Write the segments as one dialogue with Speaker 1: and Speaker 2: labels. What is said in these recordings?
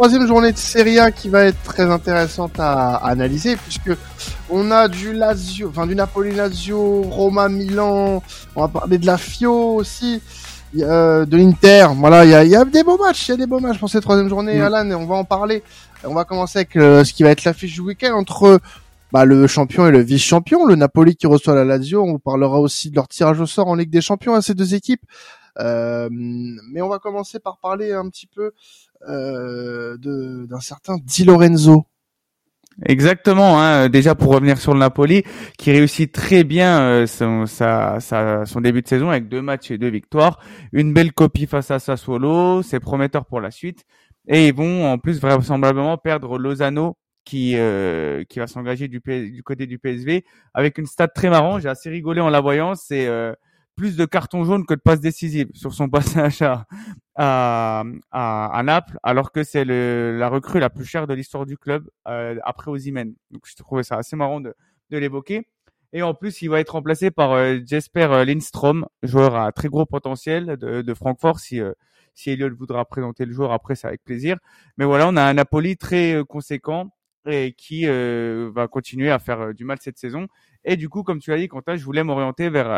Speaker 1: troisième journée de Serie A qui va être très intéressante à, analyser puisque on a du Lazio, enfin du Napoli Lazio, Roma Milan, on va parler de la Fio aussi. Euh, de l'Inter, voilà, il y a, y a, des beaux matchs, il y a des beaux matchs pour cette troisième journée. Alan, et on va en parler. On va commencer avec euh, ce qui va être l'affiche du week-end entre bah, le champion et le vice-champion, le Napoli qui reçoit la Lazio. On vous parlera aussi de leur tirage au sort en Ligue des Champions à ces deux équipes. Euh, mais on va commencer par parler un petit peu euh, d'un certain Di Lorenzo.
Speaker 2: Exactement. Hein. Déjà pour revenir sur le Napoli, qui réussit très bien euh, son, sa, son début de saison avec deux matchs et deux victoires, une belle copie face à Sassuolo, c'est prometteur pour la suite. Et ils vont en plus vraisemblablement perdre Lozano qui euh, qui va s'engager du, du côté du PSV avec une stat très marrante. J'ai assez rigolé en la voyant. C'est euh, plus de cartons jaunes que de passes décisives sur son passage à, Naples, alors que c'est la recrue la plus chère de l'histoire du club euh, après Ozymen. Donc je trouvais ça assez marrant de, l'évoquer. Et en plus, il va être remplacé par euh, Jesper Lindstrom, joueur à très gros potentiel de, Francfort. Si euh, si Elliot voudra présenter le joueur après, c'est avec plaisir. Mais voilà, on a un Napoli très euh, conséquent et qui euh, va continuer à faire euh, du mal cette saison. Et du coup, comme tu as dit, Quentin, je voulais m'orienter vers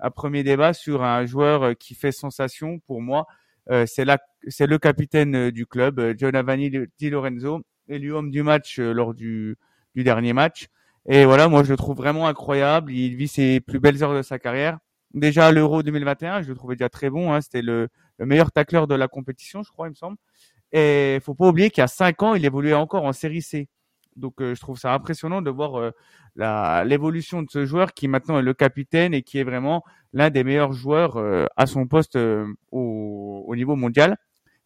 Speaker 2: un premier débat sur un joueur qui fait sensation pour moi. c'est là, c'est le capitaine du club, Giovanni Di Lorenzo, élu homme du match lors du, du dernier match. Et voilà, moi je le trouve vraiment incroyable. Il vit ses plus belles heures de sa carrière. Déjà l'Euro 2021, je le trouvais déjà très bon. Hein. C'était le, le meilleur tacleur de la compétition, je crois, il me semble. Et faut pas oublier qu'il y a cinq ans, il évoluait encore en série C. Donc euh, je trouve ça impressionnant de voir euh, l'évolution de ce joueur qui maintenant est le capitaine et qui est vraiment l'un des meilleurs joueurs euh, à son poste au, au, niveau mondial.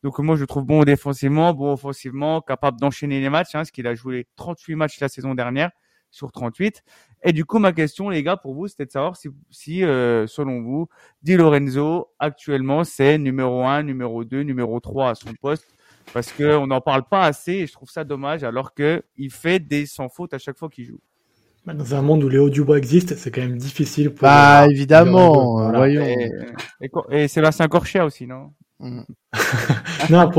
Speaker 2: Donc moi je le trouve bon défensivement, bon offensivement, capable d'enchaîner les matchs, hein, parce qu'il a joué 38 matchs la saison dernière sur 38. Et du coup, ma question, les gars, pour vous, c'était de savoir si, si euh, selon vous, Di Lorenzo, actuellement, c'est numéro 1, numéro 2, numéro 3 à son poste. Parce qu'on n'en parle pas assez et je trouve ça dommage alors qu'il fait des sans faute à chaque fois qu'il joue.
Speaker 3: Bah, dans un monde où Léo Dubois existe, c'est quand même difficile pour.
Speaker 1: Bah, évidemment, voyons.
Speaker 2: Et, et, Sébastien Corchia aussi, non?
Speaker 3: Mm. Non,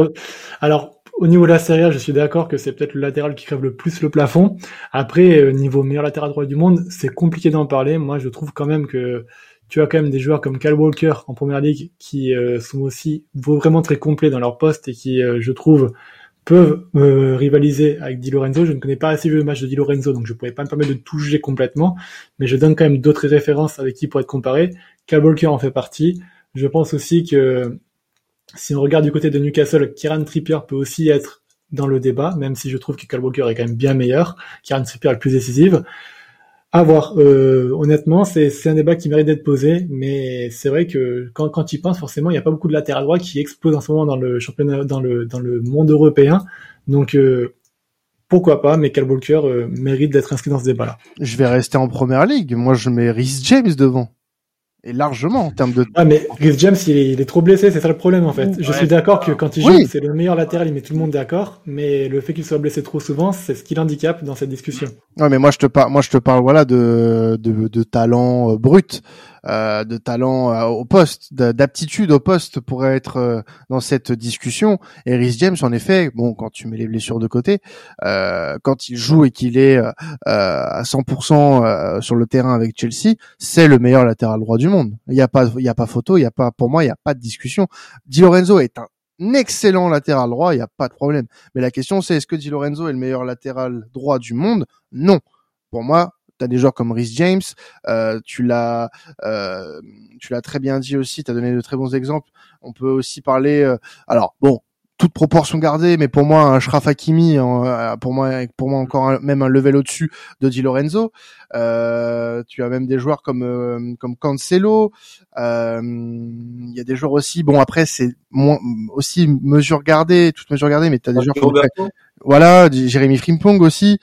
Speaker 3: alors au niveau de la série je suis d'accord que c'est peut-être le latéral qui crève le plus le plafond. Après, euh, niveau meilleur latéral droit du monde, c'est compliqué d'en parler. Moi, je trouve quand même que tu as quand même des joueurs comme Cal Walker en première ligue qui euh, sont aussi vraiment très complets dans leur poste et qui, euh, je trouve, peuvent rivaliser avec Di Lorenzo. Je ne connais pas assez le match de Di Lorenzo, donc je pourrais pas me permettre de tout juger complètement, mais je donne quand même d'autres références avec qui pourrait être comparé. Cal Walker en fait partie. Je pense aussi que si on regarde du côté de Newcastle, Kieran Trippier peut aussi être dans le débat, même si je trouve que Kyle Walker est quand même bien meilleur. Kieran Trippier est le plus décisive. À voir. Euh, honnêtement, c'est un débat qui mérite d'être posé, mais c'est vrai que quand, quand tu y penses, forcément, il n'y a pas beaucoup de latéral droit qui explosent en ce moment dans le championnat, dans le dans le monde européen. Donc euh, pourquoi pas, mais Kyle Walker euh, mérite d'être inscrit dans ce débat-là.
Speaker 1: Je vais rester en première ligue. Moi, je mets Rhys James devant et largement en termes de.
Speaker 3: Ah mais Chris James il est, il est trop blessé, c'est ça le problème en fait. Je suis d'accord que quand il joue, c'est le meilleur latéral, il met tout le monde d'accord, mais le fait qu'il soit blessé trop souvent, c'est ce qui l'handicape dans cette discussion.
Speaker 1: Ouais mais moi je te parle, moi je te parle voilà de de, de talent euh, brut. Euh, de talent euh, au poste, d'aptitude au poste pour être euh, dans cette discussion. Et Rhys James, en effet, bon, quand tu mets les blessures de côté, quand il joue et qu'il est à 100% sur le terrain avec Chelsea, c'est le meilleur latéral droit du monde. Il n'y a pas, il y a pas photo, il y a pas, pour moi, il n'y a pas de discussion. Di Lorenzo est un excellent latéral droit, il n'y a pas de problème. Mais la question c'est est-ce que Di Lorenzo est le meilleur latéral droit du monde? Non. Pour moi, tu as des joueurs comme Rhys James, euh, tu l'as euh, tu l'as très bien dit aussi, tu as donné de très bons exemples. On peut aussi parler euh, alors bon, toute proportion gardée, mais pour moi un Shraf Hakimi, euh, pour moi pour moi encore même un level au-dessus de Di Lorenzo. Euh, tu as même des joueurs comme euh, comme Cancelo. Il y a des joueurs aussi. Bon après c'est moins aussi mesure gardée, toute mesure gardée, mais tu as des joueurs comme voilà Jérémy Frimpong aussi,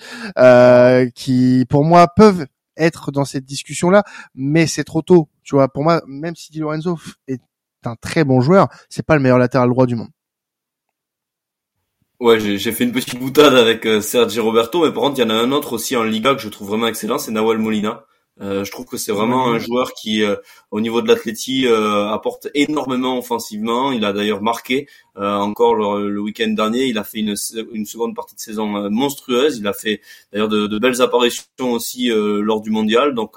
Speaker 1: qui pour moi peuvent être dans cette discussion là, mais c'est trop tôt. Tu vois, pour moi, même si Di Lorenzo est un très bon joueur, c'est pas le meilleur latéral droit du monde.
Speaker 4: Ouais, j'ai fait une petite boutade avec euh, Sergi Roberto, mais par contre, il y en a un autre aussi en Liga que je trouve vraiment excellent, c'est Nawal Molina. Euh, je trouve que c'est vraiment un joueur qui, euh, au niveau de l'athlétie, euh, apporte énormément offensivement. Il a d'ailleurs marqué encore le, week-end dernier. Il a fait une, une, seconde partie de saison monstrueuse. Il a fait d'ailleurs de, de, belles apparitions aussi lors du mondial. Donc,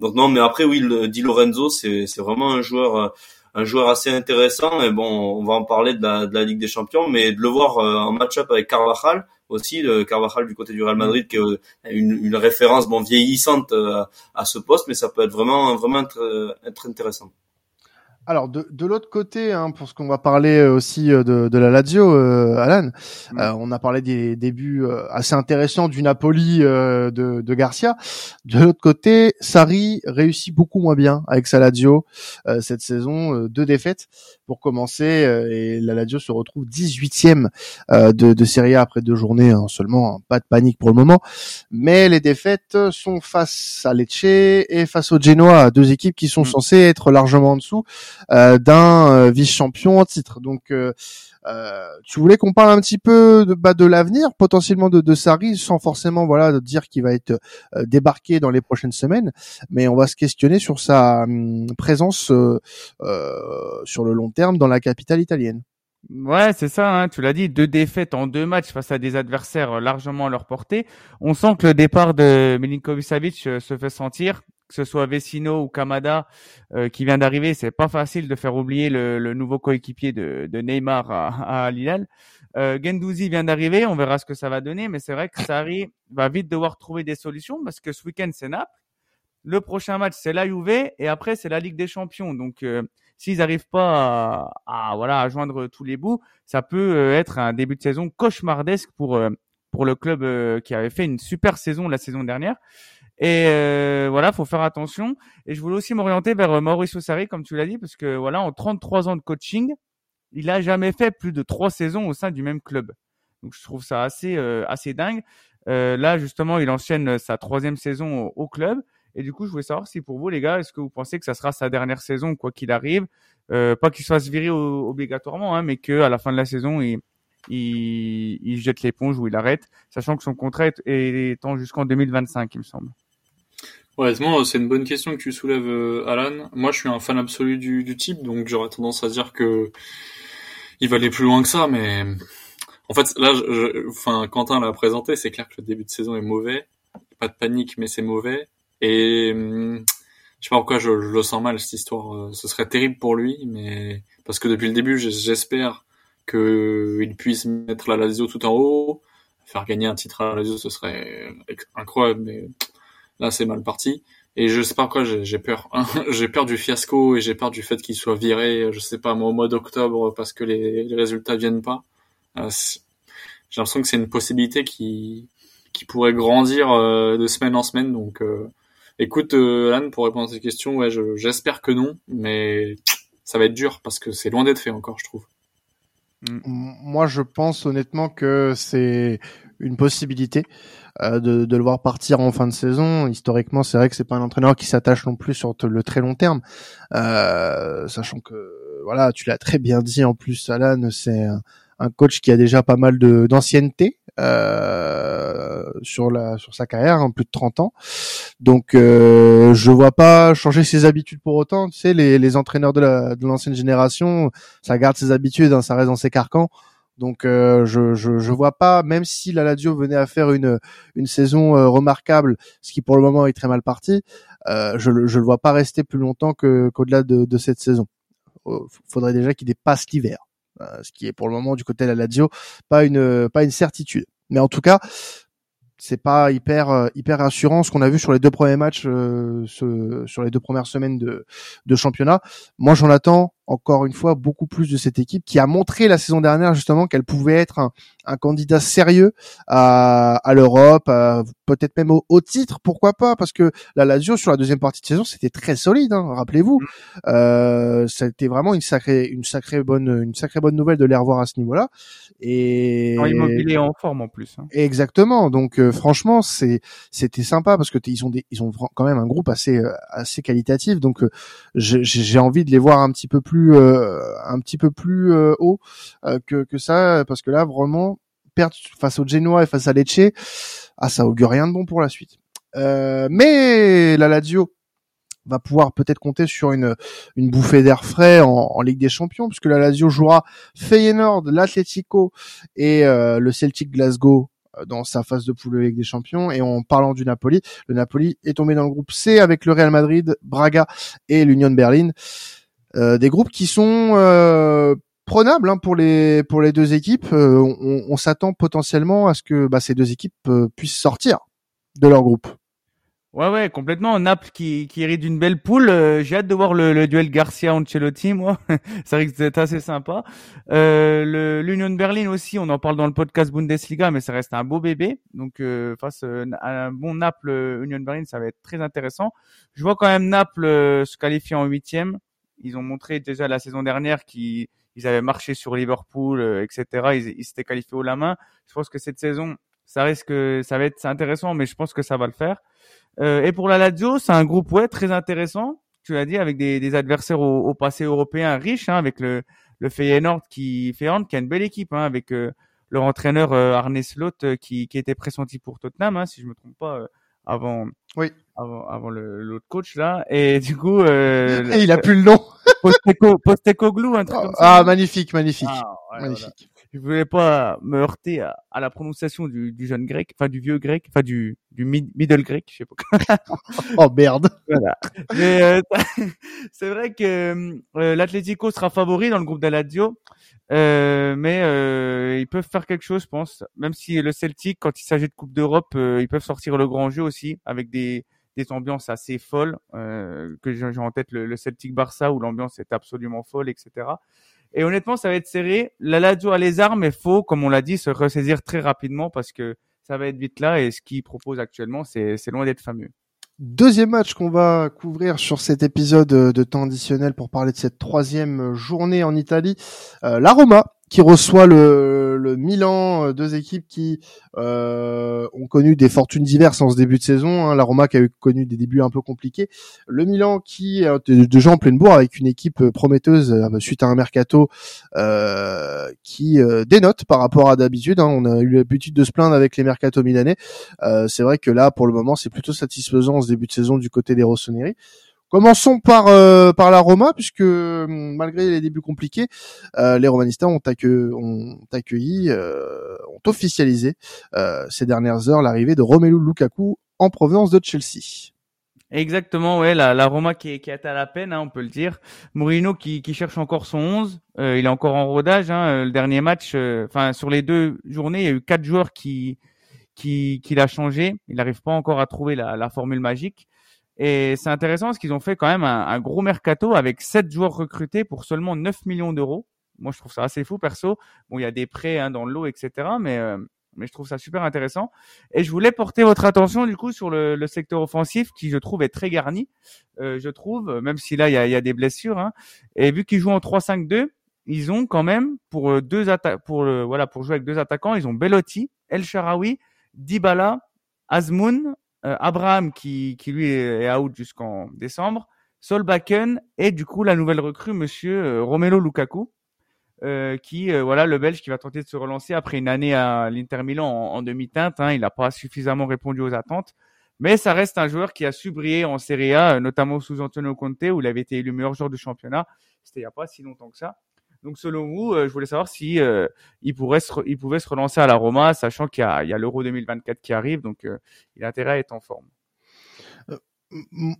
Speaker 4: donc non, mais après oui, le, Di Lorenzo, c'est vraiment un joueur un joueur assez intéressant. Et bon, on va en parler de la, de la Ligue des Champions, mais de le voir en match-up avec Carvajal, aussi, le Carvajal du côté du Real Madrid, qui est euh, une, référence bon vieillissante euh, à ce poste, mais ça peut être vraiment vraiment être, être intéressant.
Speaker 1: Alors de, de l'autre côté, hein, pour ce qu'on va parler euh, aussi euh, de, de la Lazio, euh, Alan, mm. on a parlé des débuts assez intéressants du Napoli de, de, Garcia. De l'autre côté, Sarri réussit beaucoup moins bien avec sa Lazio cette saison, deux défaites pour commencer, et la Lazio se retrouve 18e de, de Serie A après deux journées hein, seulement. Hein, pas de panique pour le moment, mais les défaites sont face à Lecce et face au Genoa, deux équipes qui sont mm. censées être largement en dessous. Euh, d'un euh, vice-champion en titre. Donc euh, tu voulais qu'on parle un petit peu de, bah, de l'avenir potentiellement de, de Sarri sans forcément voilà de dire qu'il va être débarqué dans les prochaines semaines, mais on va se questionner sur sa hum, présence euh, sur le long terme dans la capitale italienne.
Speaker 2: Ouais, c'est ça, hein, tu l'as dit, deux défaites en deux matchs face à des adversaires largement à leur portée. On sent que le départ de Milinkovic-Savic se fait sentir que ce soit Vecino ou Kamada euh, qui vient d'arriver, c'est pas facile de faire oublier le, nouveau coéquipier de, Neymar à, à Lille. Euh, Gendouzi vient d'arriver, on verra ce que ça va donner, mais c'est vrai que Sarri va vite devoir trouver des solutions parce que ce week-end c'est Naples, le prochain match c'est la Juve et après c'est la Ligue des Champions. Donc euh, s'ils n'arrivent pas à, voilà à joindre tous les bouts, ça peut euh, être un début de saison cauchemardesque pour pour le club qui avait fait une super saison la saison dernière. Et euh, voilà, faut faire attention. Et je voulais aussi m'orienter vers euh, Mauricio Sarri, comme tu l'as dit, parce que voilà, en 33 ans de coaching, il a jamais fait plus de trois saisons au sein du même club. Donc je trouve ça assez euh, assez dingue. Euh, là justement, il enchaîne sa troisième saison au, club. Et du coup, je voulais savoir si pour vous, les gars, est-ce que vous pensez que ça sera sa dernière saison, quoi qu'il arrive, euh, pas qu'il se fasse virer obligatoirement, hein, mais que à la fin de la saison, il, il, il jette l'éponge ou il arrête, sachant que son contrat est, est jusqu'en 2025, il me semble.
Speaker 5: Honnêtement, c'est une bonne question que tu soulèves, euh, Alan. Moi, je suis un fan absolu du, du type, donc j'aurais tendance à dire que il va aller plus loin que ça, mais en fait, là, je, enfin, Quentin l'a présenté, c'est clair que le début de saison est mauvais. Pas de panique, mais c'est mauvais. Et hum, je sais pas pourquoi je, le sens mal cette histoire. Euh, ce serait terrible pour lui, mais parce que depuis le début, j'espère qu'il puisse mettre la Lazio tout en haut, faire gagner un titre à la Lazio, ce serait incroyable. Mais là c'est mal parti. Et je sais pas pourquoi j'ai peur. j'ai peur du fiasco et j'ai peur du fait qu'il soit viré, je sais pas, moi, au mois d'octobre parce que les, les, résultats viennent pas. Euh, j'ai l'impression que c'est une possibilité qui, qui pourrait grandir euh, de semaine en semaine. Donc, euh, écoute, Anne, pour répondre à cette question, ouais, j'espère que non, mais ça va être dur parce que c'est loin d'être fait encore, je trouve.
Speaker 1: Moi, je pense honnêtement que c'est une possibilité. Euh, de, de, le voir partir en fin de saison. Historiquement, c'est vrai que c'est pas un entraîneur qui s'attache non plus sur le très long terme, euh, sachant que voilà, tu l'as très bien dit en plus, Alan, c'est un, coach qui a déjà pas mal de d'ancienneté euh, sur la sur sa carrière, hein, plus de 30 ans. Donc euh, je vois pas changer ses habitudes pour autant. Tu sais, les, les entraîneurs de l'ancienne génération, ça garde ses habitudes, hein, ça reste dans ses carcans. Donc euh, je, je, je vois pas, même si la Lazio venait à faire une une saison euh, remarquable, ce qui pour le moment est très mal parti, euh, je je le vois pas rester plus longtemps que qu'au-delà de, de cette saison. Faudrait déjà qu'il dépasse l'hiver, ce qui est pour le moment du côté de la Lazio pas une pas une certitude. Mais en tout cas, c'est pas hyper hyper rassurant ce qu'on a vu sur les deux premiers matchs sur les deux premières semaines de championnat. Moi, j'en attends encore une fois beaucoup plus de cette équipe qui a montré la saison dernière justement qu'elle pouvait être un, un, candidat sérieux à, à l'Europe, peut-être même au, titre, pourquoi pas Parce que la Lazio sur la deuxième partie de saison c'était très solide, hein, rappelez-vous. Mm. Euh, c'était vraiment une sacrée, une sacrée bonne, une sacrée bonne nouvelle de les revoir à ce niveau-là. Et
Speaker 2: immobilier en forme en plus. Hein.
Speaker 1: Exactement. Donc euh, franchement c'est c'était sympa parce que ils ont des, ils ont quand même un groupe assez euh, assez qualitatif. Donc euh, j'ai envie de les voir un petit peu plus euh, un petit peu plus euh, haut euh, que, que ça, parce que là vraiment perdre face au Genoa et face à Lecce, ah ça augure rien de bon pour la suite. mais la Lazio va pouvoir peut-être compter sur une, une bouffée d'air frais en, Ligue des Champions, puisque la Lazio jouera Feyenoord, l'Atlético et le Celtic Glasgow dans sa phase de poule de Ligue des Champions. Et en parlant du Napoli, le Napoli est tombé dans le groupe C avec le Real Madrid, Braga et l'Union Berlin. Euh, des groupes qui sont euh, prenables hein, pour les pour les deux équipes. Euh, on, on s'attend potentiellement à ce que bah, ces deux équipes puissent sortir de leur groupe.
Speaker 2: Ouais, ouais, complètement. Naples qui, qui hérite d'une belle poule. Euh, j'ai hâte de voir le, le duel Garcia-Ancelotti, moi. ça risque d'être assez sympa. Euh, L'Union Berlin aussi, on en parle dans le podcast Bundesliga, mais ça reste un beau bébé. Donc, euh, face euh, à un bon Naples-Union Berlin, ça va être très intéressant. Je vois quand même Naples se qualifier en huitième. Ils ont montré déjà la saison dernière qu'ils ils avaient marché sur Liverpool, etc. Ils, ils s'étaient qualifiés au la main. Je pense que cette saison, ça risque, ça va être intéressant, mais je pense que ça va le faire. Euh, et pour la Lazio, c'est un groupe ouais très intéressant. Tu l'as dit avec des, adversaires au, passé européen riches, hein, avec le le Feyenoord qui Feyenoord qui a une belle équipe, hein, avec euh, leur entraîneur euh, Arne Slot euh, qui qui était pressenti pour Tottenham, hein, si je me trompe pas, avant.
Speaker 1: Oui.
Speaker 2: Avant, avant l'autre coach là et du coup euh,
Speaker 1: et il a plus le nom
Speaker 2: Posteco Postecoglou un truc
Speaker 1: ah,
Speaker 2: comme ça
Speaker 1: ah magnifique magnifique ah, magnifique
Speaker 2: je voulais pas me heurter à, à la prononciation du, du, jeune grec, enfin du vieux grec, enfin du, du middle grec, je sais pas.
Speaker 1: oh merde.
Speaker 2: Voilà. Mais euh, c'est vrai que euh, l'Atlético sera favori dans le groupe d'Aladio, euh, mais euh, ils peuvent faire quelque chose, je pense. Même si le Celtic, quand il s'agit de Coupe d'Europe, euh, ils peuvent sortir le grand jeu aussi avec des des ambiances assez folles que j'ai en tête le, le Celtic Barça où l'ambiance est absolument folle, etc. Et honnêtement, ça va être serré. La Lazio a les armes, mais faut, comme on l'a dit, se ressaisir très rapidement parce que ça va être vite là. Et ce qu'il propose actuellement, c'est loin d'être fameux.
Speaker 1: Deuxième match qu'on va couvrir sur cet épisode de temps additionnel pour parler de cette troisième journée en Italie. Euh, la Roma qui reçoit le, le Milan, euh, deux équipes qui euh, ont connu des fortunes diverses en ce début de saison. Hein. La Roma qui a eu connu des débuts un peu compliqués. Le Milan qui est déjà en pleine bourre avec une équipe prometteuse euh, suite à un mercato euh, qui euh, dénote par rapport à d'habitude. Hein. On a eu l'habitude de se plaindre avec les mercatos milanais. c'est vrai que là, pour le moment, c'est plutôt satisfaisant en ce début de saison du côté des Rossoneri. Commençons par euh, par la Roma, puisque hum, malgré les débuts compliqués, euh, les Romanistas ont, accueilli, euh, ont officialisé ces dernières heures l'arrivée de Romelu Lukaku en provenance de Chelsea.
Speaker 2: Exactement, ouais, la, Roma qui est, à la peine, hein, on peut le dire. Mourinho qui, cherche encore son 11, il est encore en rodage. Hein, le dernier match, enfin sur les deux journées, il y a eu quatre joueurs qui qui, qui l'a changé. Il n'arrive pas encore à trouver la formule magique. Et c'est intéressant parce qu'ils ont fait quand même un, gros mercato avec sept joueurs recrutés pour seulement 9 millions d'euros. Moi, je trouve ça assez fou, perso. Bon, il y a des prêts hein, dans l'eau, etc. Mais, euh, mais je trouve ça super intéressant. Et je voulais porter votre attention, du coup, sur le, le secteur offensif qui, je trouve, est très garni. Euh, je trouve, même si là, il y a, il y a des blessures. Hein. Et vu qu'ils jouent en 3-5-2, ils ont quand même, pour euh, deux attaques, pour le, voilà, pour jouer avec deux attaquants, ils ont Bellotti, El Sharawi, Dybala, Azmoun, euh, Abraham qui, lui est out jusqu'en décembre, Solbakken et du coup la nouvelle recrue Monsieur euh, Romelo Lukaku, euh, qui voilà le Belge qui va tenter de se relancer après une année à l'Inter Milan en, demi-teinte. Hein, il n'a pas suffisamment répondu aux attentes, mais ça reste un joueur qui a su briller en Serie A, notamment sous Antonio Conte où il avait été élu meilleur joueur du championnat. C'était il n'y a pas si longtemps que ça. Donc selon vous, je voulais savoir si euh, il pourrait se il pouvait se relancer à la Roma, sachant qu'il y a, il y a l'Euro 2024 qui arrive, donc il a intérêt à être en forme.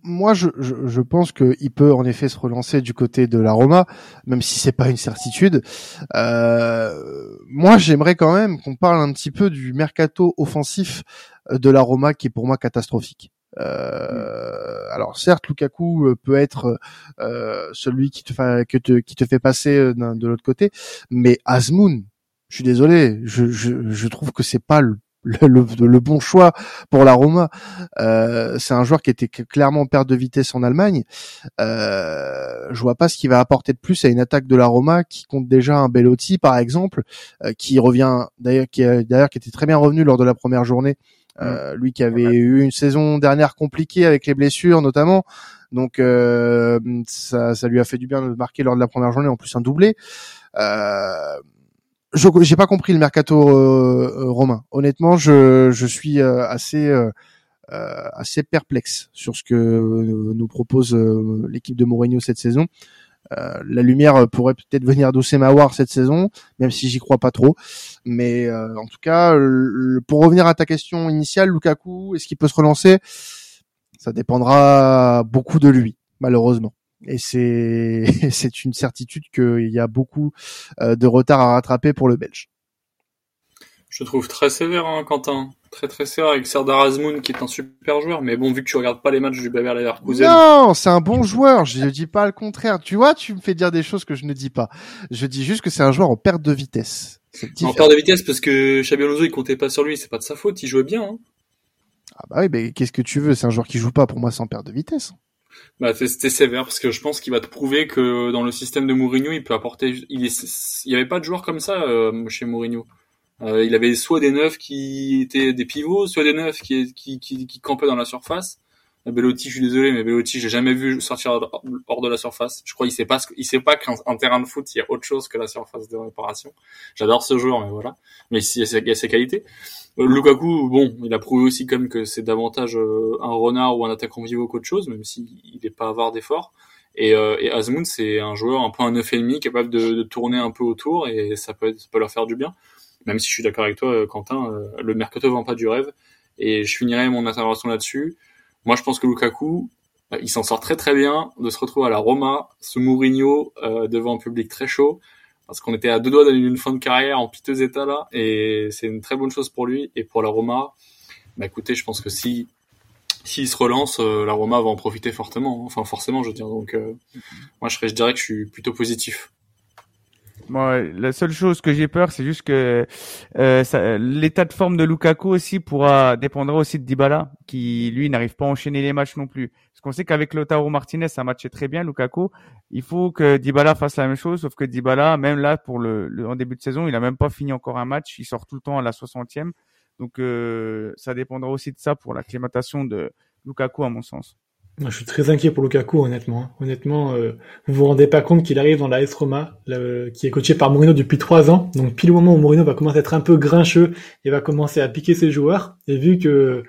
Speaker 1: Moi, je, je, je pense qu'il peut en effet se relancer du côté de la Roma, même si c'est pas une certitude. Euh, moi, j'aimerais quand même qu'on parle un petit peu du mercato offensif de la Roma, qui est pour moi catastrophique. Euh, alors certes, Lukaku euh, peut être euh, celui qui te, te, qui te fait passer euh, de l'autre côté, mais Azmoun, je suis désolé, je, je, je trouve que c'est pas le, le, le, bon choix pour la Roma. Euh, c'est un joueur qui était clairement en perte de vitesse en Allemagne. Euh, je vois pas ce qu'il va apporter de plus à une attaque de la Roma qui compte déjà un Bellotti par exemple, qui revient d'ailleurs qui d'ailleurs qui était très bien revenu lors de la première journée euh, lui qui avait eu une saison dernière compliquée avec les blessures notamment. Donc euh, ça, ça lui a fait du bien de marquer lors de la première journée en plus un doublé. Euh, je j'ai pas compris le mercato euh, romain. Honnêtement, je, je suis assez assez perplexe sur ce que nous propose l'équipe de Mourinho cette saison. Euh, la lumière pourrait peut-être venir d'Oussema cette saison, même si j'y crois pas trop. Mais euh, en tout cas, pour revenir à ta question initiale, Lukaku, est-ce qu'il peut se relancer? Ça dépendra beaucoup de lui, malheureusement. Et c'est c'est une certitude qu'il y a beaucoup euh, de retard à rattraper pour le Belge.
Speaker 5: Je trouve très sévère, hein, Quentin. Très très sévère avec Serdar Azmoun qui est un super joueur. Mais bon, vu que tu regardes pas les matchs du Bayer Leverkusen.
Speaker 1: Non, c'est un bon joueur. Je ne dis pas le contraire. Tu vois, tu me fais dire des choses que je ne dis pas. Je dis juste que c'est un joueur en perte de vitesse.
Speaker 5: En perte de vitesse parce que Xabi Alonso il comptait pas sur lui. C'est pas de sa faute. Il jouait bien. Hein.
Speaker 1: Ah bah oui, mais qu'est-ce que tu veux C'est un joueur qui joue pas pour moi sans perte de vitesse.
Speaker 5: Bah, c'était sévère parce que je pense qu'il va te prouver que dans le système de Mourinho, il peut apporter. Il, est... il y avait pas de joueur comme ça euh, chez Mourinho. Euh, il avait soit des neufs qui étaient des pivots, soit des neufs qui, qui, qui, qui campaient dans la surface. Euh, Bellotti, je suis désolé, mais Bellotti, j'ai jamais vu sortir hors de la surface. Je crois qu'il sait pas, il sait pas qu'un terrain de foot, il y a autre chose que la surface de réparation. J'adore ce joueur, mais voilà. Mais il y a ses qualités. Euh, Lukaku, bon, il a prouvé aussi comme que c'est davantage un renard ou un attaquant vivant qu'autre chose, même s'il n'est pas avoir d'efforts. Et, euh, et Azmoun, c'est un joueur un peu un neuf et demi, capable de, de, tourner un peu autour, et ça peut, ça peut leur faire du bien même si je suis d'accord avec toi, euh, Quentin, euh, le mercato vend pas du rêve. Et je finirai mon intervention là-dessus. Moi, je pense que Lukaku, bah, il s'en sort très très bien de se retrouver à la Roma, ce Mourinho euh, devant un public très chaud, parce qu'on était à deux doigts d'aller une fin de carrière en piteux état là, et c'est une très bonne chose pour lui et pour la Roma. Bah écoutez, je pense que si s'il se relance, la Roma va en profiter fortement, enfin forcément, je veux dire. Donc, moi, je, je dirais que je suis plutôt positif.
Speaker 2: La seule chose que j'ai peur, c'est juste que euh, l'état de forme de Lukaku aussi pourra dépendra aussi de Dybala, qui lui n'arrive pas à enchaîner les matchs non plus. Parce qu'on sait qu'avec Lautaro Martinez, ça matchait très bien Lukaku. Il faut que Dybala fasse la même chose, sauf que Dybala, même là pour le, en début de saison, il a même pas fini encore un match. Il sort tout le temps à la 60e. Donc euh, ça dépendra aussi de ça pour l'acclimatation de Lukaku à mon sens.
Speaker 3: Je suis très inquiet pour Lukaku, honnêtement. Honnêtement, euh, vous vous rendez pas compte qu'il arrive dans la S Roma, qui est coaché par Mourinho depuis trois ans. Donc, pile au moment où Mourinho va commencer à être un peu grincheux et va commencer à piquer ses joueurs, et vu que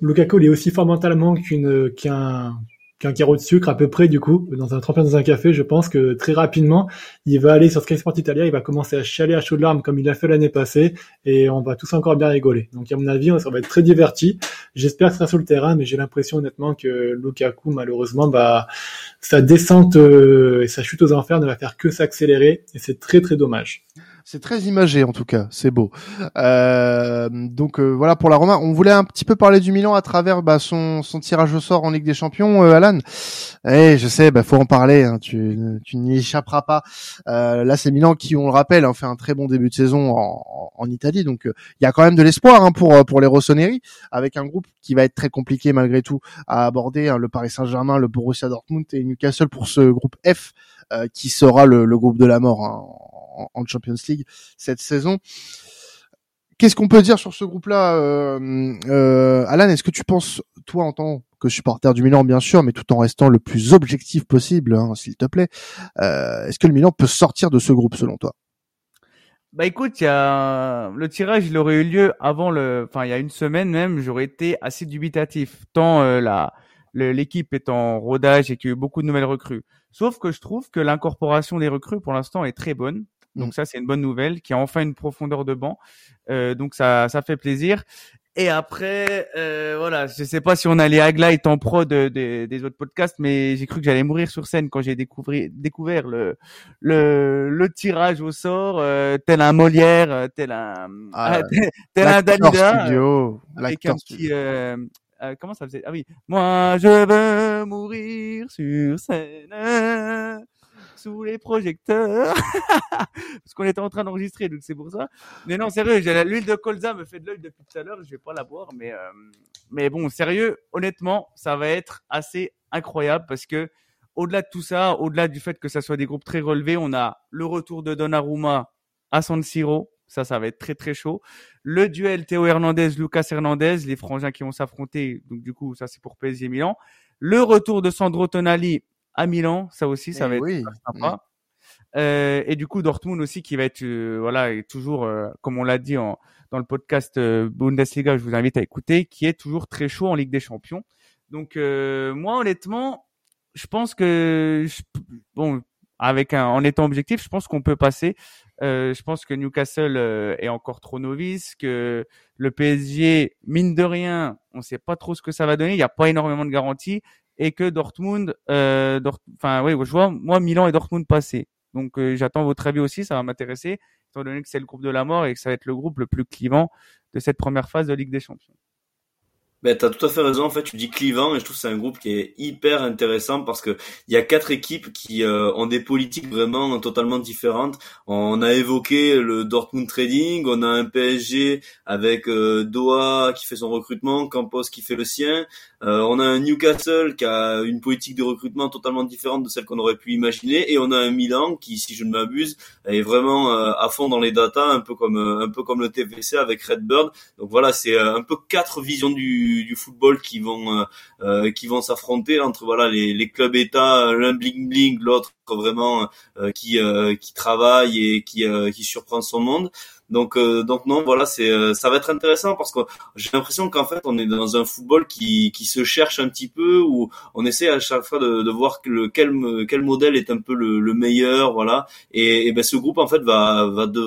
Speaker 3: Lukaku il est aussi fort mentalement qu'une qu'un qu'un carreau de sucre à peu près du coup dans un tremplin dans un café je pense que très rapidement il va aller sur Sky Sport Italia il va commencer à chialer à chaudes larmes comme il l'a fait l'année passée et on va tous encore bien rigoler. Donc à mon avis ça va être très diverti j'espère que ça sera sur le terrain mais j'ai l'impression honnêtement que Lukaku malheureusement bah sa descente euh, et sa chute aux enfers ne va faire que s'accélérer et c'est très très dommage
Speaker 1: c'est très imagé en tout cas, c'est beau. Euh, donc euh, voilà pour la Roma. On voulait un petit peu parler du Milan à travers bah, son, son tirage au sort en Ligue des Champions, euh, Alan. Eh, je sais, bah faut en parler. Hein, tu, tu n'y échapperas pas. Euh, là, c'est Milan qui, on le rappelle, a fait un très bon début de saison en, en, Italie. Donc il y a quand même de l'espoir hein, pour pour les Rossoneri, avec un groupe qui va être très compliqué malgré tout à aborder. Hein, le Paris Saint-Germain, le Borussia Dortmund et Newcastle pour ce groupe F. qui sera le, le, groupe de la mort en, Champions League cette saison. Qu'est-ce qu'on peut dire sur ce groupe-là, euh, euh, Alan? Est-ce que tu penses, toi, en tant que supporter du Milan, bien sûr, mais tout en restant le plus objectif possible, hein, s'il te plaît, euh, est-ce que le Milan peut sortir de ce groupe, selon toi?
Speaker 2: Bah écoute, y a le tirage, il aurait eu lieu avant le, enfin il y a une semaine même, j'aurais été assez dubitatif, tant la l'équipe est en rodage et qu'il y a eu beaucoup de nouvelles recrues. Sauf que je trouve que l'incorporation des recrues pour l'instant est très bonne. Donc mm. ça, c'est une bonne nouvelle, qui a enfin une profondeur de banc. Euh, donc ça, ça fait plaisir. Et après, euh, voilà, je sais pas si on a les highlights en pro de, des autres podcasts, mais j'ai cru que j'allais mourir sur scène quand j'ai découvert, découvert le, le, le tirage au sort, euh, tel un Molière, euh, tel un, ah, tel, un Dalida, studio, avec un petit, euh, euh, comment ça faisait? Ah oui, moi je veux mourir sur scène sous les projecteurs parce qu'on était en train d'enregistrer donc c'est pour ça mais non sérieux l'huile de colza me fait de l'œil depuis tout à l'heure je vais pas la boire mais euh, mais bon sérieux honnêtement ça va être assez incroyable parce que au-delà de tout ça au-delà du fait que ça soit des groupes très relevés on a le retour de Donnarumma à San Siro ça, ça va être très très chaud. Le duel Théo Hernandez, Lucas Hernandez, les frangins qui vont s'affronter. Donc du coup, ça c'est pour PSG Milan. Le retour de Sandro Tonali à Milan, ça aussi, ça eh va être sympa. Euh, et du coup, Dortmund aussi qui va être, euh, voilà, toujours, euh, comme on l'a dit en, dans le podcast Bundesliga, je vous invite à écouter, qui est toujours très chaud en Ligue des Champions. Donc moi honnêtement, je pense que bon avec un, en étant objectif, je pense qu'on peut passer. Euh, je pense que Newcastle est encore trop novice, que le PSG, mine de rien, on ne sait pas trop ce que ça va donner. Il n'y a pas énormément de garanties et que Dortmund, euh, enfin oui, je vois moi Milan et Dortmund passer. Donc euh, j'attends votre avis aussi, ça va m'intéresser, étant donné que c'est le groupe de la mort et que ça va être le groupe le plus clivant de cette première phase de Ligue des Champions.
Speaker 4: Ben, t'as tout à fait raison. En fait, tu dis clivant et je trouve que c'est un groupe qui est hyper intéressant parce que il y a quatre équipes qui euh, ont des politiques vraiment totalement différentes. On a évoqué le Dortmund Trading, on a un PSG avec euh, Doha qui fait son recrutement, Campos qui fait le sien. Euh, on a un Newcastle qui a une politique de recrutement totalement différente de celle qu'on aurait pu imaginer et on a un Milan qui, si je ne m'abuse, est vraiment à fond dans les datas, un peu comme un peu comme le TVC avec Redbird. Donc voilà, c'est un peu quatre visions du du, football qui vont euh, euh, qui vont s'affronter entre voilà les, les clubs États, l'un bling bling, l'autre vraiment euh, qui qui travaille et qui qui surprend son monde. Donc, euh, donc non, voilà, c'est, euh, ça va être intéressant parce que j'ai l'impression qu'en fait, on est dans un football qui, qui se cherche un petit peu, où on essaie à chaque fois de, de voir le, quel, quel modèle est un peu le, le meilleur, voilà. Et, et, ben ce groupe en fait va, va, de,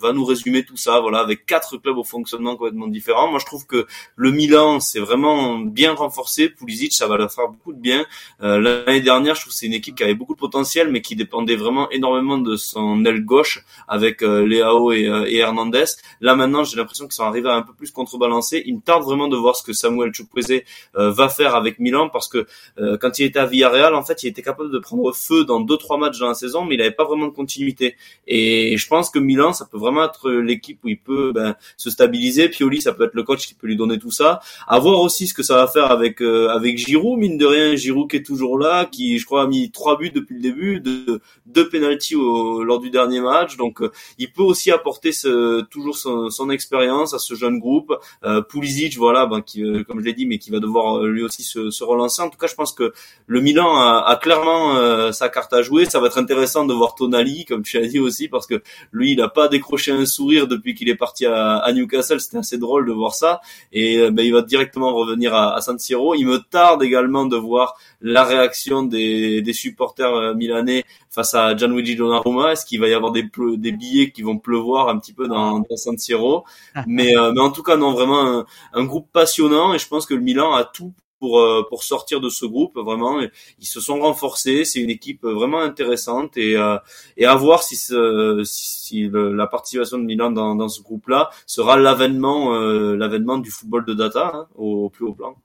Speaker 4: va nous résumer tout ça, voilà, avec quatre clubs au fonctionnement complètement différent. Moi, je trouve que le Milan, c'est vraiment bien renforcé. Pulisic, ça va leur faire beaucoup de bien. Euh, l'année dernière, je trouve que c'est une équipe qui avait beaucoup de potentiel, mais qui dépendait vraiment énormément de son aile gauche avec euh, Léao et et Hernandez. Là maintenant, j'ai l'impression qu'ils sont arrivés à un peu plus contrebalancer. Il me tarde vraiment de voir ce que Samuel Chukwueze euh, va faire avec Milan parce que euh, quand il était à Villarreal, en fait, il était capable de prendre feu dans deux trois matchs dans la saison, mais il n'avait pas vraiment de continuité. Et je pense que Milan, ça peut vraiment être l'équipe où il peut ben, se stabiliser. Pioli, ça peut être le coach qui peut lui donner tout ça. À voir aussi ce que ça va faire avec euh, avec Giroud, mine de rien, Giroud qui est toujours là, qui je crois a mis trois buts depuis le début, de, deux penalties lors du dernier match. Donc il peut aussi apporter euh, toujours son, expérience à ce jeune groupe. Euh, Pulisic, voilà, ben, qui, euh, comme je l'ai dit, mais qui va devoir euh, lui aussi se, relancer. En tout cas, je pense que le Milan a, clairement sa carte à jouer. Ça va être intéressant de voir Tonali, comme tu as dit aussi, parce que lui, il n'a pas décroché un sourire depuis qu'il est parti à, Newcastle. C'était assez drôle de voir ça. Et ben, il va directement revenir à, à San Siro. Il me tarde également de voir la réaction des, des supporters milanais face à Gianluigi Donnarumma Est-ce qu'il va y avoir des, des billets qui vont pleuvoir un petit peu dans, dans San Siro. Mais, euh, mais en tout cas, non, vraiment un, groupe passionnant et je pense que le Milan a tout pour euh, pour sortir de ce groupe vraiment. Ils se sont renforcés. C'est une équipe vraiment intéressante et euh, et à voir si si, la participation de Milan dans, dans ce groupe là sera l'avènement l'avènement du football de data hein, au, plus haut plan.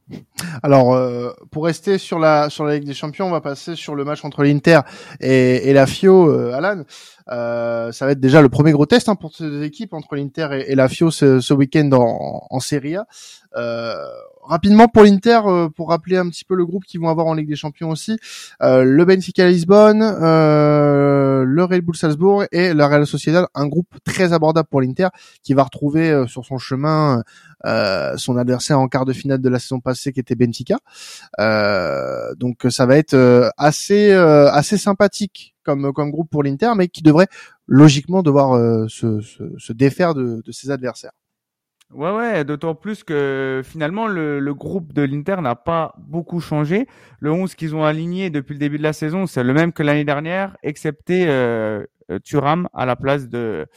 Speaker 1: Alors pour rester sur la sur la Ligue des Champions on va passer sur le match entre l'Inter et, et la Fio Alan euh, ça va être déjà le premier gros test hein, pour ces deux équipes entre l'Inter et, la Fio ce, ce week-end en, en Serie A. Euh, rapidement pour l'Inter, euh, pour rappeler un petit peu le groupe qu'ils vont avoir en Ligue des Champions aussi, euh, le Benfica Lisbonne, euh, le Red Bull Salzbourg et la Real Sociedad, un groupe très abordable pour l'Inter qui va retrouver sur son chemin son adversaire en quart de finale de la saison passée qui était Benfica. donc ça va être assez assez sympathique comme groupe pour l'Inter, mais qui devrait logiquement devoir se, se, défaire de, ses adversaires.
Speaker 2: Ouais, ouais, d'autant plus que finalement le, groupe de l'Inter n'a pas beaucoup changé. Le 11 qu'ils ont aligné depuis le début de la saison, c'est le même que l'année dernière, excepté euh, euh Thuram à la place de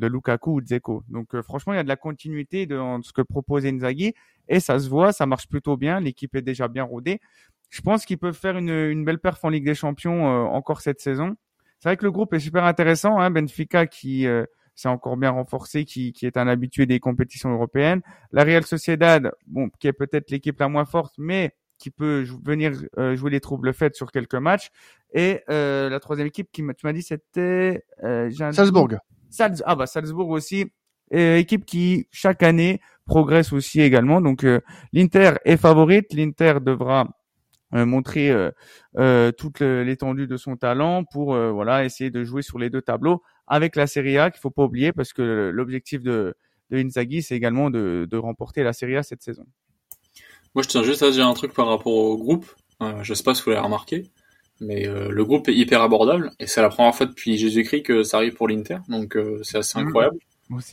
Speaker 2: Lukaku ou Dzeko. Donc euh, franchement, il y a de la continuité dans ce que propose Inzaghi et ça se voit, ça marche plutôt bien. L'équipe est déjà bien rodée. Je pense qu'ils peuvent faire une, une belle perf en Ligue des Champions euh, encore cette saison. C'est vrai que le groupe est super intéressant. Hein, Benfica qui c'est encore bien renforcé, qui, qui est un habitué des compétitions européennes. La Real Sociedad, bon, qui est peut-être l'équipe la moins forte, mais qui peut venir euh, jouer les troubles faits sur quelques matchs. Et euh, la troisième équipe qui tu m'as dit c'était
Speaker 1: euh, Salzbourg.
Speaker 2: ah bah Salzbourg aussi, équipe qui chaque année progresse aussi également. Donc l'Inter est favorite, l'Inter devra montrer toute l'étendue de son talent pour voilà essayer de jouer sur les deux tableaux avec la Serie A qu'il faut pas oublier parce que l'objectif de, de Inzaghi c'est également de, de, remporter la Serie A cette saison.
Speaker 5: Moi je tiens juste à dire un truc par rapport au groupe. Euh, je sais pas si vous l'avez remarqué, mais euh, le groupe est hyper abordable et c'est la première fois depuis Jésus-Christ que ça arrive pour l'Inter, donc euh, c'est assez mmh. incroyable.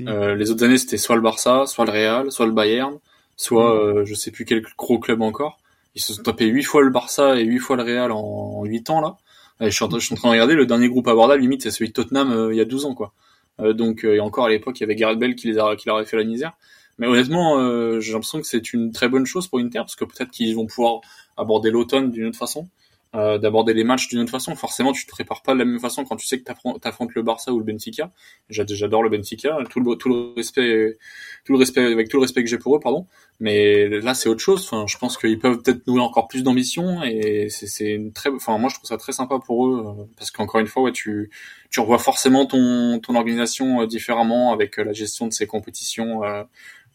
Speaker 5: Euh, les autres années, c'était soit le Barça, soit le Real, soit le Bayern, soit mm. euh, je sais plus quel gros club encore. Ils se sont tapés huit fois le Barça et huit fois le Real en huit ans là. je, suis en, train de regarder le dernier groupe abordable, limite c'est celui de Tottenham euh, il y a 12 ans quoi. donc et encore à l'époque il y avait Gareth Bell qui les a qui leur avait fait la misère. Mais honnêtement, j'ai l'impression que c'est une très bonne chose pour Inter parce que peut-être qu'ils vont pouvoir aborder l'automne d'une autre façon. Euh, d'aborder les matchs d'une autre façon. Forcément, tu te prépares pas de la même façon quand tu sais que tu affrontes le Barça ou le Benfica. J'adore le Benfica, tout le, tout le respect, tout le respect, avec tout le respect que j'ai pour eux, pardon. Mais là, c'est autre chose. Enfin, je pense qu'ils peuvent peut-être nouer encore plus d'ambition et c'est une très, enfin, moi, je trouve ça très sympa pour eux euh, parce qu'encore une fois, ouais, tu, tu revois forcément ton, ton organisation euh, différemment avec la gestion de ces compétitions.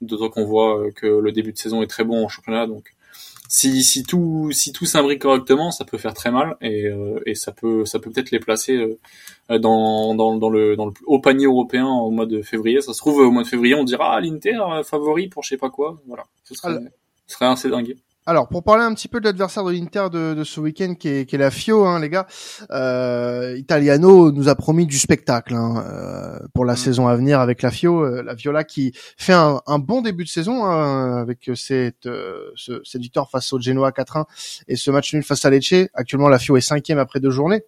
Speaker 5: D'autant qu'on voit que le début de saison est très bon en championnat, donc si, si tout si tout s'imbrique correctement, ça peut faire très mal et, euh, et ça peut ça peut peut-être les placer euh, dans, dans, dans le dans le haut panier européen au mois de février. Ça se trouve au mois de février, on dira ah, l'Inter euh, favori pour je sais pas quoi. Voilà, ce serait, ce serait assez dingue.
Speaker 1: Alors, pour parler un petit peu de l'adversaire de l'Inter de, de, ce week-end, qui est, qui est la Fio, hein, les gars, euh, Italiano nous a promis du spectacle hein, euh, pour la mm. saison à venir avec la Fio, euh, la Viola qui fait un, un, bon début de saison hein, avec cette, euh, ce, cette victoire face au Genoa 4-1 et ce match nul face à Lecce. Actuellement, la Fio est cinquième après deux journées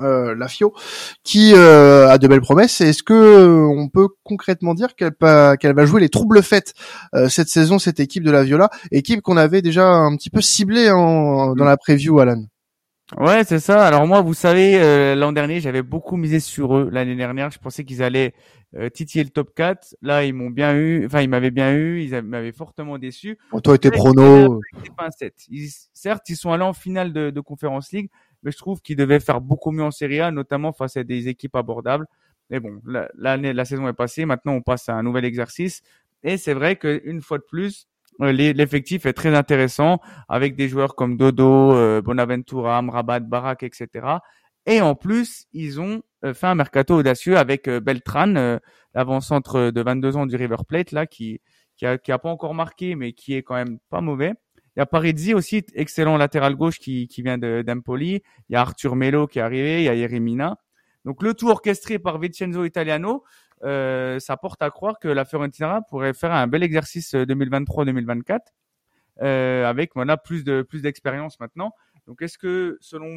Speaker 1: euh, la FIO, qui euh, a de belles promesses. Est-ce que euh, on peut concrètement dire qu'elle qu'elle va jouer les troubles faits euh, cette saison, cette équipe de la Viola, équipe qu'on avait déjà un petit peu ciblée dans mm. la preview, Alan?
Speaker 2: Ouais, c'est ça. Alors moi, vous savez, l'an dernier, j'avais beaucoup misé sur eux. L'année dernière, je pensais qu'ils allaient titiller le top 4. Là, ils m'ont bien eu. Enfin, ils m'avaient bien eu. Ils m'avaient fortement déçu.
Speaker 1: Bon, toi, t'es prono.
Speaker 2: Ils, certes, ils sont allés en finale de, de Conference League, mais je trouve qu'il devait faire beaucoup mieux en Serie A, notamment face à des équipes abordables. Mais bon, l'année, la, saison est passée. Maintenant, on passe à un nouvel exercice. Et c'est vrai qu'une fois de plus, euh, l'effectif est très intéressant avec des joueurs comme Dodo, euh, Bonaventura, Amrabat, Barak, etc. Et en plus, ils ont euh, fait un mercato audacieux avec Beltran, l'avant-centre de 22 ans du River Plate, là, qui, qui a, qui a pas encore marqué, mais qui est quand même pas mauvais. Il y a Parizzi aussi, excellent latéral gauche qui, qui vient d'Empoli. Il y a Arthur Melo qui est arrivé. Il y a Yeremina. Donc le tout orchestré par Vincenzo Italiano, euh, ça porte à croire que la Fiorentina pourrait faire un bel exercice 2023-2024 euh, euh, avec voilà plus de plus d'expérience maintenant. Donc est-ce que selon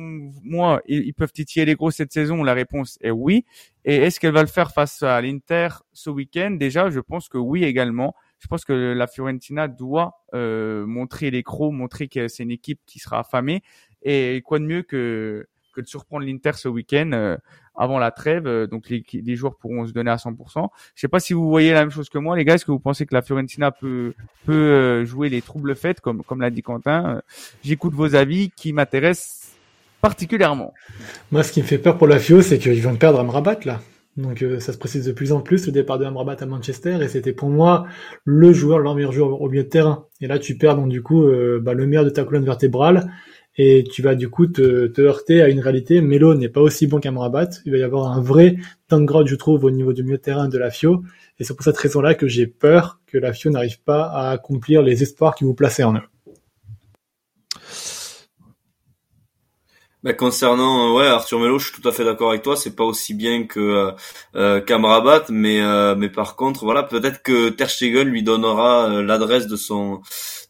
Speaker 2: moi ils, peuvent titiller les gros cette saison? La réponse est oui. Et est-ce qu'elle va le faire face à l'Inter ce week-end? Déjà, je pense que oui également je pense que la Fiorentina doit euh, montrer les crocs, montrer que c'est une équipe qui sera affamée. Et quoi de mieux que, que de surprendre l'Inter ce week-end euh, avant la trêve. Euh, donc les, les, joueurs pourront se donner à 100%. Je sais pas si vous voyez la même chose que moi, les gars. Est-ce que vous pensez que la Fiorentina peut peut euh, jouer les troubles faits, comme comme l'a dit Quentin? J'écoute vos avis qui m'intéressent particulièrement.
Speaker 3: Moi, ce qui me fait peur pour la Fio, c'est qu'ils vont perdre à me rabattre là. Donc euh, ça se précise de plus en plus le départ de Amrabat à Manchester et c'était pour moi le joueur, le meilleur joueur au milieu de terrain. Et là tu perds donc du coup euh, bah, le meilleur de ta colonne vertébrale et tu vas du coup te, te heurter à une réalité. Melo n'est pas aussi bon qu'Amrabat. Il va y avoir un vrai downgrade je trouve au niveau du milieu de terrain de la FIO et c'est pour cette raison-là que j'ai peur que la FIO n'arrive pas à accomplir les espoirs qui vous plaçaient en eux.
Speaker 4: Bah, concernant ouais Arthur Melo, je suis tout à fait d'accord avec toi. C'est pas aussi bien que euh, euh Kamrabat, mais euh, mais par contre voilà peut-être que Ter Stegen lui donnera euh, l'adresse de son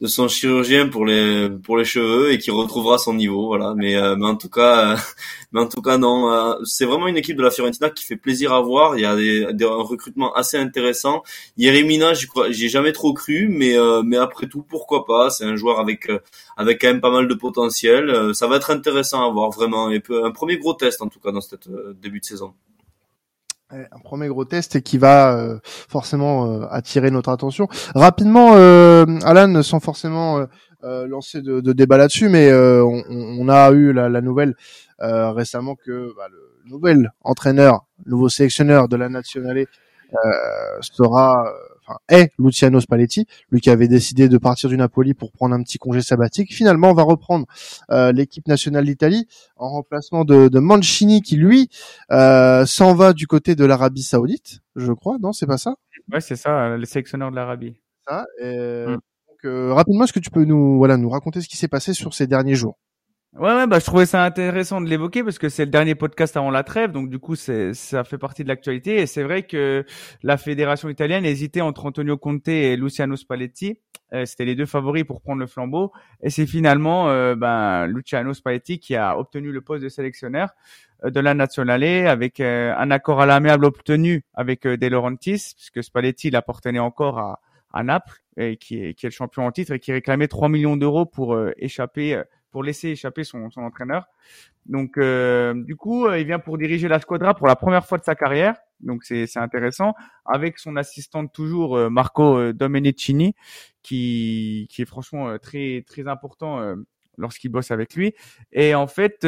Speaker 4: de son chirurgien pour les pour les cheveux et qui retrouvera son niveau. Voilà. Mais mais en tout cas mais en tout cas non. c'est vraiment une équipe de la Fiorentina qui fait plaisir à voir. Il y a des, des un recrutement assez intéressant. Yeremina, j'y crois, j'ai jamais trop cru, mais mais après tout pourquoi pas? C'est un joueur avec avec quand même pas mal de potentiel. ça va être intéressant à voir vraiment et un premier gros test en tout cas dans ce euh, début de saison.
Speaker 1: Un premier gros test qui va euh, forcément euh, attirer notre attention. Rapidement, Alan, sans forcément lancer de, débat là-dessus, mais on, a eu la, nouvelle récemment que bah, le nouvel entraîneur, nouveau sélectionneur de la nationale sera est Luciano Spalletti, lui qui avait décidé de partir du Napoli pour prendre un petit congé sabbatique. Finalement, on va reprendre euh, l'équipe nationale d'Italie en remplacement de, de, Mancini qui lui euh, s'en va du côté de l'Arabie Saoudite, je crois. Non, c'est pas ça?
Speaker 2: Ouais, c'est ça, le sélectionneur de l'Arabie.
Speaker 1: Ça. Et, mm. Donc, euh, rapidement, est-ce que tu peux nous voilà nous raconter ce qui s'est passé sur ces derniers jours?
Speaker 2: Ouais, ouais, bah, je trouvais ça intéressant de l'évoquer parce que c'est le dernier podcast avant la trêve, donc du coup, c'est, ça fait partie de l'actualité. Et c'est vrai que la fédération italienne hésitait entre Antonio Conte et Luciano Spalletti. Euh, c'était les deux favoris pour prendre le flambeau. Et c'est finalement euh, ben, Luciano Spalletti qui a obtenu le poste de sélectionneur euh, de la Nazionale avec un accord à l'amiable obtenu avec De Laurentiis, puisque Spalletti il appartenait encore à, à Naples, et qui, est, qui est le champion en titre et qui réclamait 3 millions d'euros pour échapper pour laisser échapper son, son entraîneur. Donc, euh, du coup, euh, il vient pour diriger la squadra pour la première fois de sa carrière. Donc, c'est intéressant. Avec son assistante toujours, euh, Marco Domenicini, qui, qui est franchement très, très important lorsqu'il bosse avec lui. Et en fait,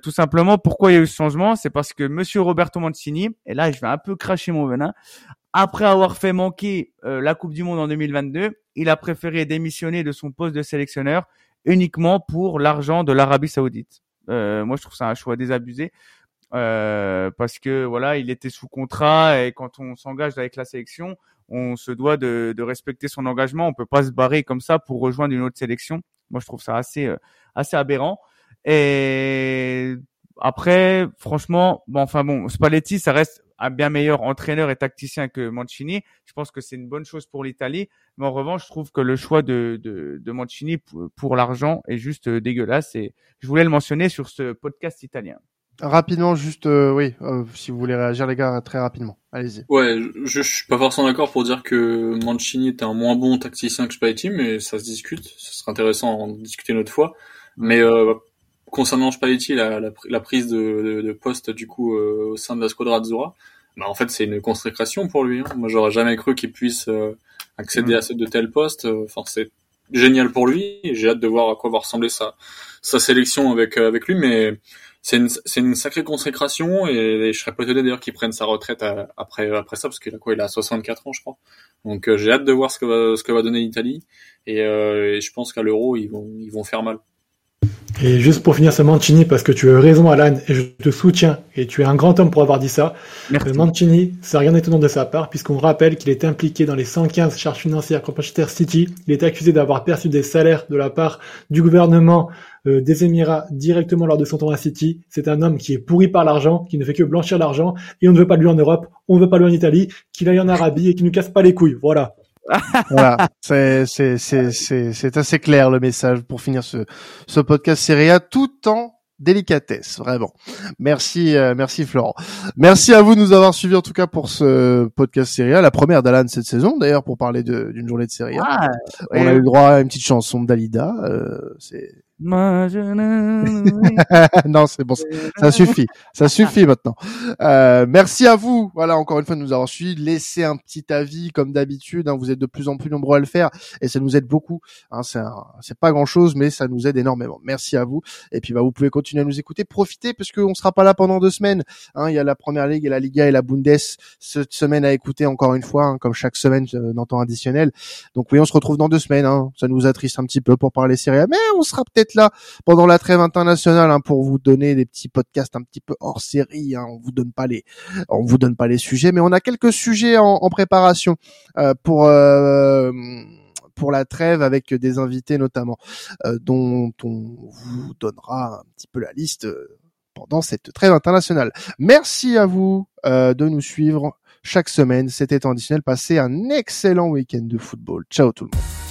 Speaker 2: tout simplement, pourquoi il y a eu ce changement? C'est parce que Monsieur Roberto Mancini, et là, je vais un peu cracher mon venin, après avoir fait manquer la Coupe du Monde en 2022, il a préféré démissionner de son poste de sélectionneur uniquement pour l'argent de l'Arabie Saoudite. Euh, moi, je trouve ça un choix désabusé euh, parce que voilà, il était sous contrat et quand on s'engage avec la sélection, on se doit de, de, respecter son engagement. On peut pas se barrer comme ça pour rejoindre une autre sélection. Moi, je trouve ça assez euh, assez aberrant. Et après, franchement, bon, enfin bon, Spalletti, ça reste un bien meilleur entraîneur et tacticien que Mancini. Je pense que c'est une bonne chose pour l'Italie. Mais en revanche, je trouve que le choix de, de, de Mancini pour, l'argent est juste euh, dégueulasse. Et je voulais le mentionner sur ce podcast italien.
Speaker 1: Rapidement, juste, euh, oui, euh, si vous voulez réagir, les gars, très rapidement. Allez-y.
Speaker 5: Ouais, je, je suis pas forcément d'accord pour dire que Mancini est un moins bon tacticien que Spalletti, mais ça se discute. Ce sera intéressant d'en discuter une autre fois. Mais concernant Spalletti, la, la, prise de, de, poste du coup euh, au sein de la squadra Azzurra, bah en fait c'est une consécration pour lui. Hein. Moi j'aurais jamais cru qu'il puisse euh, accéder mm. à ce, de tels postes. Enfin c'est génial pour lui. J'ai hâte de voir à quoi va ressembler sa sa sélection avec euh, avec lui, mais c'est une c'est une sacrée consécration et, je serais pas étonné d'ailleurs qu'il prenne sa retraite après après ça parce qu'il a quoi il a 64 ans je crois. Donc j'ai hâte de voir ce que va ce que va donner l'Italie et, et je pense qu'à l'Euro ils vont ils vont faire mal.
Speaker 3: Et juste pour finir ce Mancini, parce que tu as raison Alan, et je te soutiens, et tu es un grand homme pour avoir dit ça. Merci. Mancini, c'est rien d'étonnant de sa part, puisqu'on rappelle qu'il est impliqué dans les 115 charges financières contre Manchester City. Il est accusé d'avoir perçu des salaires de la part du gouvernement euh, des Émirats directement lors de son temps à City. C'est un homme qui est pourri par l'argent, qui ne fait que blanchir l'argent, et on ne veut pas de lui en Europe, on ne veut pas de lui en Italie, qu'il aille en Arabie et qu'il nous casse pas les couilles. Voilà
Speaker 1: voilà, c'est c'est c'est c'est assez clair le message pour finir ce ce podcast Serie tout en délicatesse, vraiment. Merci, euh, merci Florent. Merci à vous de nous avoir suivis en tout cas pour ce podcast Serie A, la première d'Alan cette saison d'ailleurs pour parler d'une journée de Serie A. Ah, On a eu le droit à une petite chanson d'Alida. Euh, c'est non, c'est bon, ça suffit, ça suffit maintenant. Euh, merci à vous, voilà, encore une fois de nous avoir suivis. Laissez un petit avis comme d'habitude. Hein, vous êtes de plus en plus nombreux à le faire et ça nous aide beaucoup. Hein, c'est pas grand chose, mais ça nous aide énormément. Merci à vous. Et puis bah vous pouvez continuer à nous écouter, profitez parce qu'on sera pas là pendant deux semaines. Hein, il y a la Première Ligue et la Liga et la Bundes cette semaine à écouter encore une fois, hein, comme chaque semaine euh, dans temps additionnel. Donc oui, on se retrouve dans deux semaines. Hein. Ça nous attriste un petit peu pour parler série, mais on sera peut-être pendant la trêve internationale hein, pour vous donner des petits podcasts un petit peu hors série. Hein. On vous donne pas les, on vous donne pas les sujets, mais on a quelques sujets en, préparation euh, pour. Euh, pour la trêve avec des invités notamment euh, dont on vous donnera un petit peu la liste pendant cette trêve internationale. Merci à vous de nous suivre chaque semaine. C'était additionnel. Passez un excellent week-end de football. Ciao tout le monde.